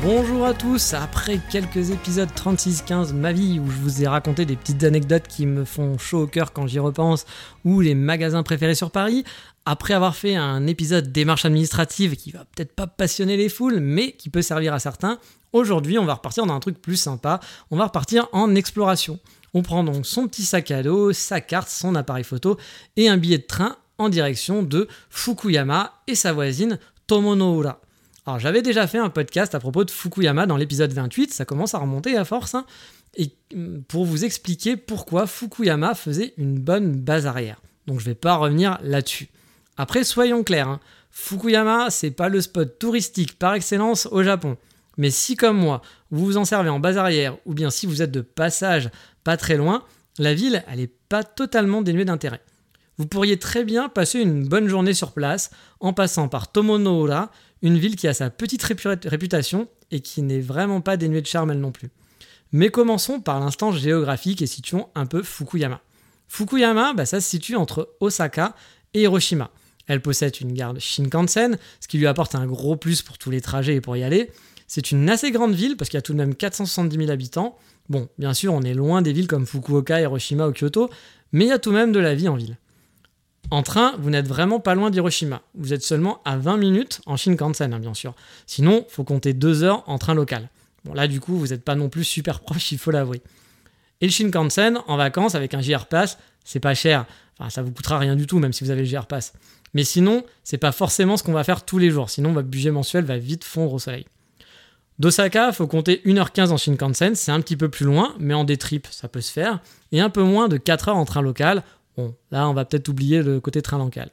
Bonjour à tous, après quelques épisodes 36-15 ma vie où je vous ai raconté des petites anecdotes qui me font chaud au cœur quand j'y repense ou les magasins préférés sur Paris, après avoir fait un épisode démarche administrative qui va peut-être pas passionner les foules mais qui peut servir à certains, aujourd'hui on va repartir dans un truc plus sympa, on va repartir en exploration. On prend donc son petit sac à dos, sa carte, son appareil photo et un billet de train en direction de Fukuyama et sa voisine Tomonoura. Alors j'avais déjà fait un podcast à propos de Fukuyama dans l'épisode 28, ça commence à remonter à force, hein, et mm, pour vous expliquer pourquoi Fukuyama faisait une bonne base arrière. Donc je vais pas revenir là-dessus. Après soyons clairs, hein, Fukuyama c'est pas le spot touristique par excellence au Japon. Mais si comme moi, vous vous en servez en base arrière, ou bien si vous êtes de passage pas très loin, la ville elle est pas totalement dénuée d'intérêt. Vous pourriez très bien passer une bonne journée sur place en passant par Tomonoura, une ville qui a sa petite réputation et qui n'est vraiment pas dénuée de charme elle non plus. Mais commençons par l'instant géographique et situons un peu Fukuyama. Fukuyama, bah, ça se situe entre Osaka et Hiroshima. Elle possède une gare Shinkansen, ce qui lui apporte un gros plus pour tous les trajets et pour y aller. C'est une assez grande ville parce qu'il y a tout de même 470 000 habitants. Bon, bien sûr, on est loin des villes comme Fukuoka, Hiroshima ou Kyoto, mais il y a tout de même de la vie en ville. En train, vous n'êtes vraiment pas loin d'Hiroshima. Vous êtes seulement à 20 minutes en Shinkansen, hein, bien sûr. Sinon, faut compter 2 heures en train local. Bon, là, du coup, vous n'êtes pas non plus super proche, il faut l'avouer. Et le Shinkansen, en vacances, avec un JR Pass, c'est pas cher. Enfin, ça vous coûtera rien du tout, même si vous avez le JR Pass. Mais sinon, c'est pas forcément ce qu'on va faire tous les jours. Sinon, votre budget mensuel va vite fondre au soleil. D'Osaka, faut compter 1h15 en Shinkansen, c'est un petit peu plus loin, mais en détrip, ça peut se faire. Et un peu moins de 4 heures en train local, Bon, là, on va peut-être oublier le côté train local.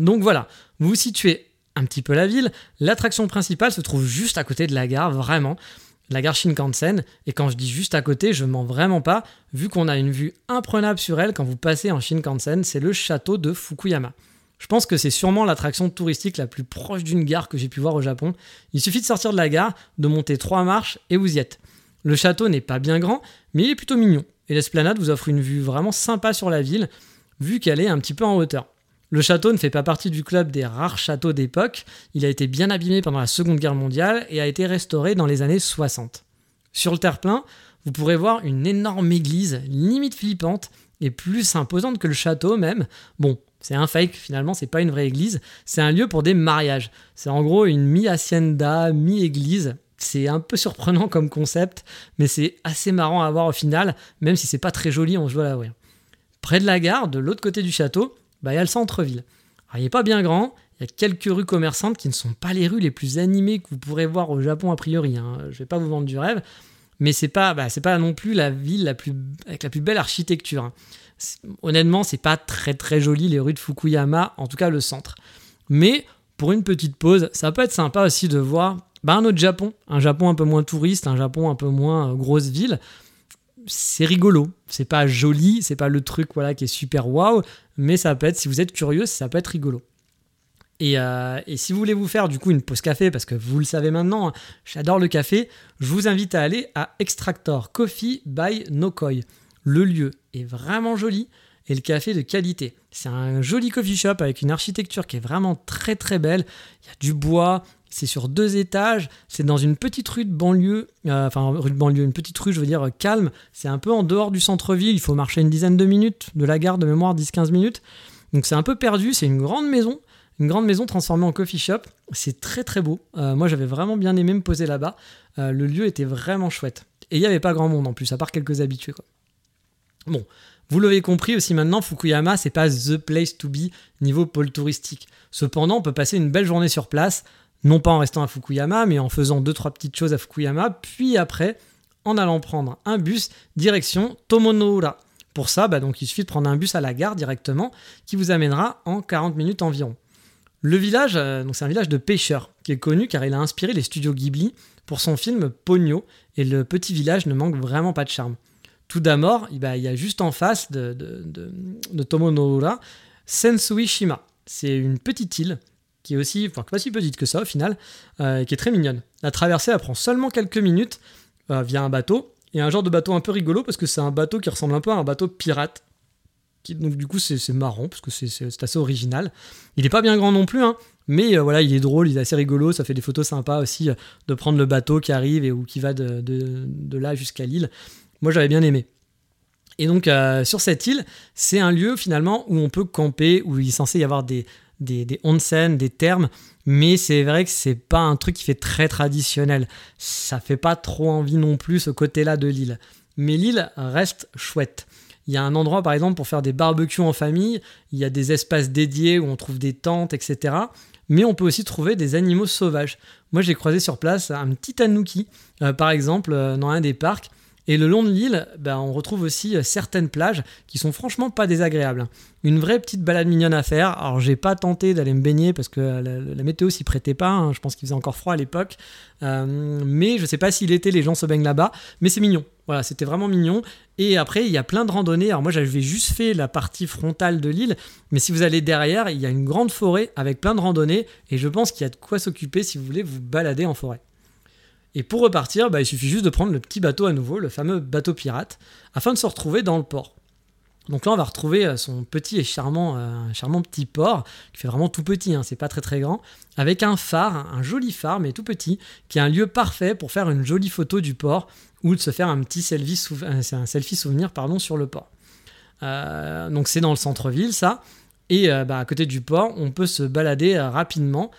Donc voilà, vous situez un petit peu la ville. L'attraction principale se trouve juste à côté de la gare, vraiment. La gare Shinkansen. Et quand je dis juste à côté, je mens vraiment pas, vu qu'on a une vue imprenable sur elle quand vous passez en Shinkansen, c'est le château de Fukuyama. Je pense que c'est sûrement l'attraction touristique la plus proche d'une gare que j'ai pu voir au Japon. Il suffit de sortir de la gare, de monter trois marches et vous y êtes. Le château n'est pas bien grand, mais il est plutôt mignon et l'esplanade vous offre une vue vraiment sympa sur la ville, vu qu'elle est un petit peu en hauteur. Le château ne fait pas partie du club des rares châteaux d'époque, il a été bien abîmé pendant la Seconde Guerre mondiale et a été restauré dans les années 60. Sur le terre-plein, vous pourrez voir une énorme église, limite flippante, et plus imposante que le château même. Bon, c'est un fake finalement, c'est pas une vraie église, c'est un lieu pour des mariages. C'est en gros une mi-hacienda, mi-église, c'est un peu surprenant comme concept, mais c'est assez marrant à voir au final, même si c'est pas très joli, on se voit voir. Près de la gare, de l'autre côté du château, bah, il y a le centre-ville. il n'est pas bien grand, il y a quelques rues commerçantes qui ne sont pas les rues les plus animées que vous pourrez voir au Japon a priori. Hein. Je vais pas vous vendre du rêve, mais c'est pas, bah, pas non plus la ville la plus, avec la plus belle architecture. Hein. Honnêtement, c'est pas très très joli les rues de Fukuyama, en tout cas le centre. Mais pour une petite pause, ça peut être sympa aussi de voir bah, un autre Japon, un Japon un peu moins touriste, un Japon un peu moins euh, grosse ville. C'est rigolo, c'est pas joli, c'est pas le truc voilà qui est super waouh, mais ça peut être, si vous êtes curieux, ça peut être rigolo. Et, euh, et, si vous voulez vous faire du coup une pause café, parce que vous le savez maintenant, hein, j'adore le café, je vous invite à aller à Extractor Coffee by Nokoi. Le lieu est vraiment joli et le café de qualité. C'est un joli coffee shop avec une architecture qui est vraiment très très belle. Il y a du bois, c'est sur deux étages, c'est dans une petite rue de banlieue, euh, enfin rue de banlieue, une petite rue, je veux dire, calme. C'est un peu en dehors du centre-ville, il faut marcher une dizaine de minutes, de la gare de mémoire 10-15 minutes. Donc c'est un peu perdu, c'est une grande maison, une grande maison transformée en coffee shop. C'est très très beau. Euh, moi j'avais vraiment bien aimé me poser là-bas. Euh, le lieu était vraiment chouette. Et il n'y avait pas grand monde en plus, à part quelques habitués. Bon, Vous l'avez compris aussi maintenant, Fukuyama, c'est pas the place to be niveau pôle touristique. Cependant, on peut passer une belle journée sur place, non pas en restant à Fukuyama, mais en faisant deux trois petites choses à Fukuyama, puis après en allant prendre un bus direction Tomonoura. Pour ça, bah, donc, il suffit de prendre un bus à la gare directement qui vous amènera en 40 minutes environ. Le village, euh, c'est un village de pêcheurs qui est connu car il a inspiré les studios Ghibli pour son film Pogno et le petit village ne manque vraiment pas de charme. Tout d'abord, il y a juste en face de, Tomonoura Sensui Shima. C'est une petite île qui est aussi, enfin pas si petite que ça au final, euh, qui est très mignonne. La traversée elle prend seulement quelques minutes euh, via un bateau et un genre de bateau un peu rigolo parce que c'est un bateau qui ressemble un peu à un bateau pirate donc du coup c'est marrant parce que c'est assez original. Il n'est pas bien grand non plus, hein, mais euh, voilà, il est drôle, il est assez rigolo, ça fait des photos sympas aussi de prendre le bateau qui arrive et ou qui va de, là jusqu'à l'île. Moi j'avais bien aimé. Et donc sur cette île, c'est un lieu finalement où on peut camper, où il est censé y avoir des, des, onsen, des thermes, mais c'est vrai que c'est pas un truc qui fait très traditionnel. Ça fait pas trop envie non plus ce côté-là de l'île. Mais l'île reste chouette. Il y a un endroit, par exemple, pour faire des barbecues en famille. Il y a des espaces dédiés où on trouve des tentes, etc. Mais on peut aussi trouver des animaux sauvages. Moi, j'ai croisé sur place un petit tanuki, euh, par exemple, euh, dans un des parcs. Et le long de l'île, ben, on retrouve aussi euh, certaines plages qui sont franchement pas désagréables. Une vraie petite balade mignonne à faire. Alors j'ai pas tenté d'aller me baigner parce que la, météo s'y prêtait pas. Hein. Je pense qu'il faisait encore froid à l'époque. Euh, mais je sais pas si l'été les gens se baignent là-bas. Mais c'est mignon. Voilà, c'était vraiment mignon. Et après, il y a plein de randonnées. Alors moi, j'avais juste fait la partie frontale de l'île. Mais si vous allez derrière, il y a une grande forêt avec plein de randonnées. Et je pense qu'il y a de quoi s'occuper si vous voulez vous balader en forêt. Et pour repartir, bah, il suffit juste de prendre le petit bateau à nouveau, le fameux bateau pirate, afin de se retrouver dans le port. Donc là, on va retrouver euh, son petit et charmant, euh, charmant petit port, qui fait vraiment tout petit, hein, c'est pas très très grand, avec un phare, un joli phare, mais tout petit, qui est un lieu parfait pour faire une jolie photo du port ou de se faire un petit selfie, euh, souvenir sur le port. donc c'est dans le centre-ville, ça. Et bah, à côté du port, on peut se balader rapidement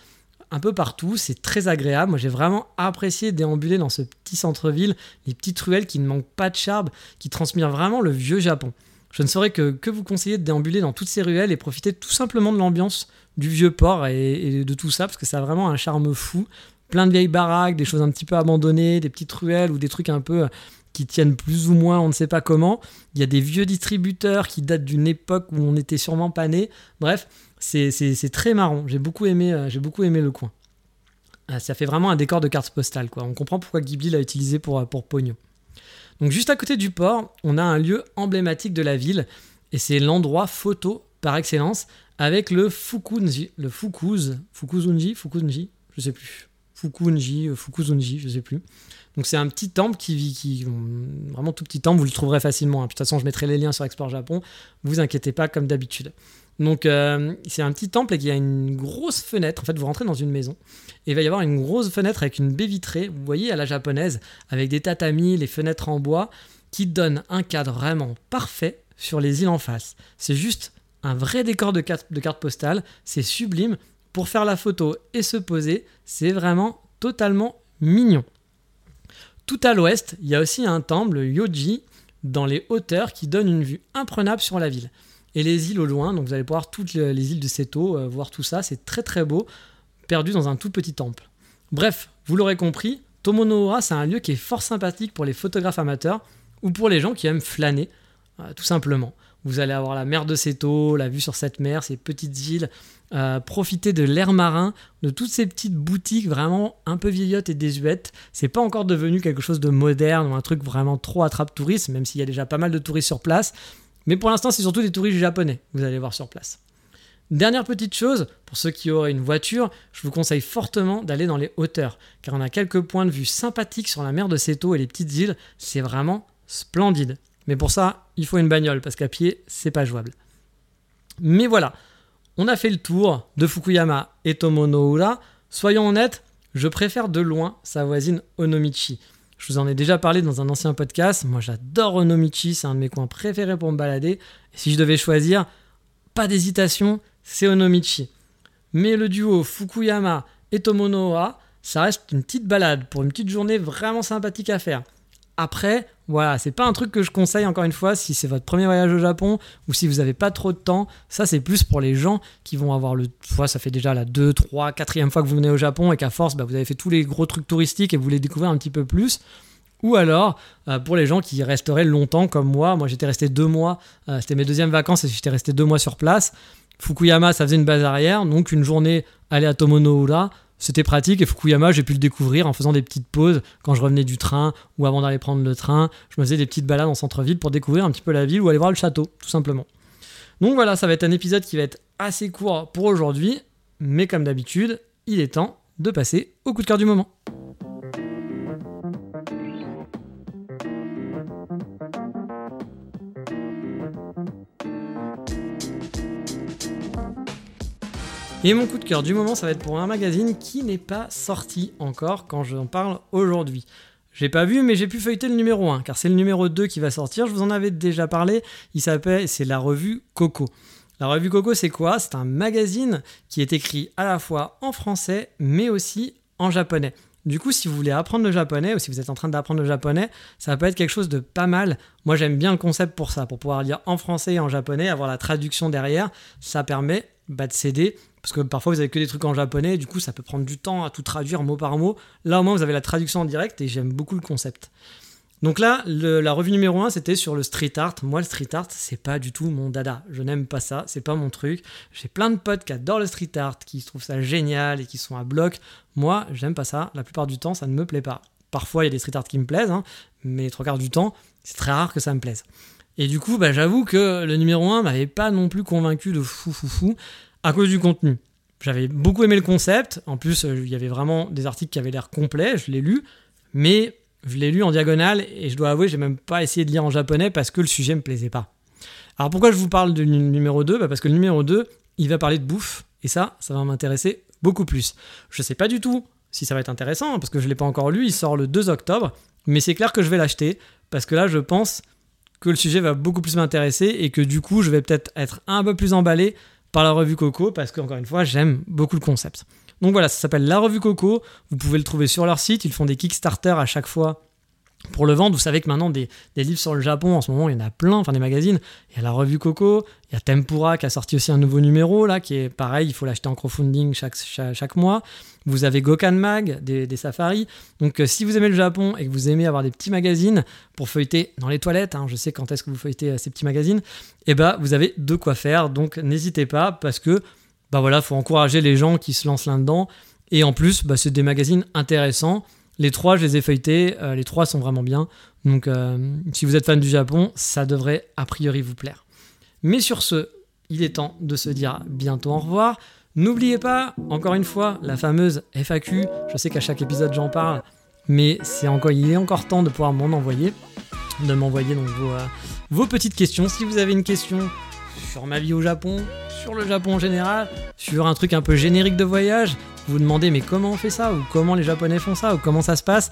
un peu partout, c'est très agréable. Moi j'ai vraiment apprécié déambuler dans ce petit centre-ville, les petites ruelles qui ne manquent pas de charme, qui transmirent vraiment le vieux Japon. Je ne saurais que, que vous conseiller de déambuler dans toutes ces ruelles et profiter tout simplement de l'ambiance du vieux port et, de tout ça, parce que ça a vraiment un charme fou. Plein de vieilles baraques, des choses un petit peu abandonnées, des petites ruelles ou des trucs un peu qui tiennent plus ou moins, on ne sait pas comment. Il y a des vieux distributeurs qui datent d'une époque où on était sûrement pas né. Bref, c'est très marrant. J'ai beaucoup, aimé, euh, beaucoup aimé le coin. Euh, ça fait vraiment un décor de carte postale. Quoi. On comprend pourquoi Ghibli l'a utilisé pour, euh, pour Pogno. Donc juste à côté du port, on a un lieu emblématique de la ville, et c'est l'endroit photo par excellence, avec le Fukunji, le Fukuz, Fukuzunji, Fukuzunji, je sais plus, Fukunji, Fukuzunji, je sais plus. Donc c'est un petit temple qui vit, qui vraiment tout petit temple, vous le trouverez facilement. Hein. De toute façon, je mettrai les liens sur Explore Japon. Vous inquiétez pas, comme d'habitude. Donc euh, c'est un petit temple et il y a une grosse fenêtre. En fait, vous rentrez dans une maison et il va y avoir une grosse fenêtre avec une baie vitrée, vous voyez, à la japonaise, avec des tatamis, les fenêtres en bois, qui donnent un cadre vraiment parfait sur les îles en face. C'est juste un vrai décor de carte, de carte postale, c'est sublime. Pour faire la photo et se poser, c'est vraiment totalement mignon. Tout à l'ouest, il y a aussi un temple, le Yoji, dans les hauteurs qui donne une vue imprenable sur la ville et les îles au loin. Donc vous allez pouvoir toutes les îles de Seto, euh, voir tout ça. C'est très très beau, perdu dans un tout petit temple. Bref, vous l'aurez compris, Tomonohara, c'est un lieu qui est fort sympathique pour les photographes amateurs ou pour les gens qui aiment flâner, euh, tout simplement. Vous allez avoir la mer de Seto, la vue sur cette mer, ces petites îles, euh, profiter de l'air marin, de toutes ces petites boutiques vraiment un peu vieillottes et désuètes. C'est pas encore devenu quelque chose de moderne ou un truc vraiment trop attrape tourisme, même s'il y a déjà pas mal de touristes sur place. Mais pour l'instant, c'est surtout des touristes japonais, vous allez voir sur place. Dernière petite chose, pour ceux qui auraient une voiture, je vous conseille fortement d'aller dans les hauteurs, car on a quelques points de vue sympathiques sur la mer de Seto et les petites îles, c'est vraiment splendide. Mais pour ça, il faut une bagnole, parce qu'à pied, c'est pas jouable. Mais voilà, on a fait le tour de Fukuyama et Tomonoura. Soyons honnêtes, je préfère de loin sa voisine Onomichi. Je vous en ai déjà parlé dans un ancien podcast. Moi, j'adore Onomichi, c'est un de mes coins préférés pour me balader. Et si je devais choisir, pas d'hésitation, c'est Onomichi. Mais le duo Fukuyama et Tomonoa, ça reste une petite balade pour une petite journée vraiment sympathique à faire. Après, voilà, c'est pas un truc que je conseille encore une fois si c'est votre premier voyage au Japon ou si vous avez pas trop de temps. Ça, c'est plus pour les gens qui vont avoir le. Fois, ça fait déjà la 2, 3, 4 fois que vous venez au Japon et qu'à force, bah, vous avez fait tous les gros trucs touristiques et vous voulez découvrir un petit peu plus. Ou alors, euh, pour les gens qui resteraient longtemps comme moi, moi j'étais resté deux mois, euh, c'était mes deuxièmes vacances et j'étais resté deux mois sur place. Fukuyama, ça faisait une base arrière, donc une journée aller à Tomonoura, c'était pratique et Fukuyama, j'ai pu le découvrir en faisant des petites pauses quand je revenais du train ou avant d'aller prendre le train. Je me faisais des petites balades en centre-ville pour découvrir un petit peu la ville ou aller voir le château, tout simplement. Donc voilà, ça va être un épisode qui va être assez court pour aujourd'hui, mais comme d'habitude, il est temps de passer au coup de cœur du moment. Et mon coup de cœur du moment, ça va être pour un magazine qui n'est pas sorti encore quand j'en parle aujourd'hui. J'ai pas vu, mais j'ai pu feuilleter le numéro 1, car c'est le numéro 2 qui va sortir. Je vous en avais déjà parlé. Il s'appelle, c'est la revue Coco. La revue Coco, c'est quoi? C'est un magazine qui est écrit à la fois en français, mais aussi en japonais. Du coup, si vous voulez apprendre le japonais ou si vous êtes en train d'apprendre le japonais, ça peut être quelque chose de pas mal. Moi, j'aime bien le concept pour ça, pour pouvoir lire en français et en japonais, avoir la traduction derrière. Ça permet bah, de s'aider parce que parfois vous avez que des trucs en japonais, du coup ça peut prendre du temps à tout traduire mot par mot. Là au moins vous avez la traduction en direct et j'aime beaucoup le concept. Donc là, la revue numéro 1, c'était sur le street art. Moi, le street art, c'est pas du tout mon dada. Je n'aime pas ça, c'est pas mon truc. J'ai plein de potes qui adorent le street art, qui trouvent ça génial et qui sont à bloc. Moi, j'aime pas ça. La plupart du temps, ça ne me plaît pas. Parfois, il y a des street art qui me plaisent, hein, mais trois quarts du temps, c'est très rare que ça me plaise. Et du coup, bah, j'avoue que le numéro 1 m'avait pas non plus convaincu de fou fou fou à cause du contenu. J'avais beaucoup aimé le concept. En plus, euh, il y avait vraiment des articles qui avaient l'air complets. Je l'ai lu, mais je l'ai lu en diagonale et je dois avouer, j'ai même pas essayé de lire en japonais parce que le sujet me plaisait pas. Alors pourquoi je vous parle du numéro 2 bah Parce que le numéro 2, il va parler de bouffe et ça, ça va m'intéresser beaucoup plus. Je sais pas du tout si ça va être intéressant parce que je l'ai pas encore lu. Il sort le 2 octobre, mais c'est clair que je vais l'acheter parce que là, je pense que le sujet va beaucoup plus m'intéresser et que du coup, je vais peut-être être un peu plus emballé par la revue Coco parce qu'encore une fois, j'aime beaucoup le concept. Donc voilà, ça s'appelle La Revue Coco. Vous pouvez le trouver sur leur site. Ils font des Kickstarter à chaque fois pour le vendre. Vous savez que maintenant, des, livres sur le Japon, en ce moment, il y en a plein, enfin des magazines. Il y a la revue Coco, il y a Tempura qui a sorti aussi un nouveau numéro, là, qui est pareil, il faut l'acheter en crowdfunding chaque, chaque, mois. Vous avez Gokan Mag, des, des safaris. Donc, euh, si vous aimez le Japon et que vous aimez avoir des petits magazines pour feuilleter dans les toilettes, hein, je sais quand est-ce que vous feuilletez euh, ces petits magazines, et eh ben, vous avez de quoi faire. Donc, n'hésitez pas parce que, bah voilà, faut encourager les gens qui se lancent là-dedans. Et en plus, bah, c'est des magazines intéressants. Les trois, je les ai feuilletés, euh, les trois sont vraiment bien. Donc euh, si vous êtes fan du Japon, ça devrait a priori vous plaire. Mais sur ce, il est temps de se dire bientôt au revoir. N'oubliez pas, encore une fois, la fameuse FAQ. Je sais qu'à chaque épisode j'en parle, mais c'est encore, il est encore temps de pouvoir m'en envoyer, de m'envoyer donc vos, euh, vos petites questions. Si vous avez une question sur ma vie au Japon, sur le Japon en général, sur un truc un peu générique de voyage, vous demandez mais comment on fait ça ou comment les Japonais font ça ou comment ça se passe,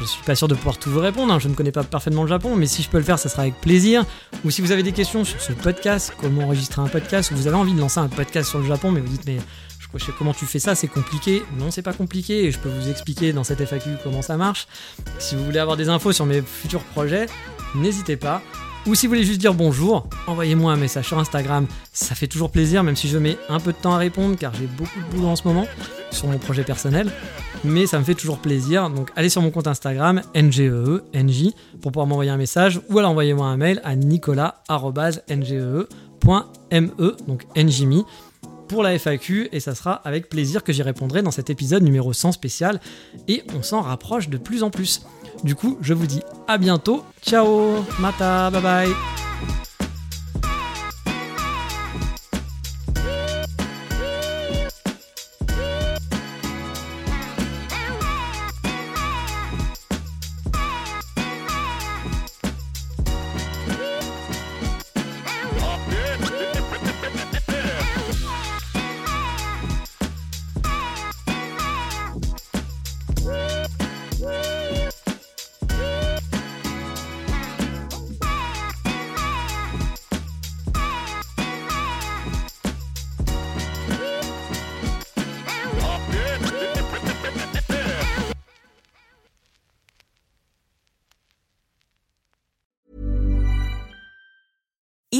je suis pas sûr de pouvoir tout vous répondre. Hein. Je ne connais pas parfaitement le Japon, mais si je peux le faire, ça sera avec plaisir. Ou si vous avez des questions sur ce podcast, comment enregistrer un podcast, ou vous avez envie de lancer un podcast sur le Japon, mais vous dites mais je sais comment tu fais ça, c'est compliqué. Non, c'est pas compliqué et je peux vous expliquer dans cette FAQ comment ça marche. Si vous voulez avoir des infos sur mes futurs projets, n'hésitez pas. Ou si vous voulez juste dire bonjour, envoyez-moi un message sur Instagram. Ça fait toujours plaisir, même si je mets un peu de temps à répondre, car j'ai beaucoup de boulot en ce moment sur mon projet personnel. Mais ça me fait toujours plaisir. Donc allez sur mon compte Instagram, NGEE, NJ, pour pouvoir m'envoyer un message. Ou alors envoyez-moi un mail à nicolas.ngee.me, donc NJMI, pour la FAQ. Et ça sera avec plaisir que j'y répondrai dans cet épisode numéro 100 spécial. Et on s'en rapproche de plus en plus. Du coup, je vous dis à bientôt. Ciao, mata, bye bye.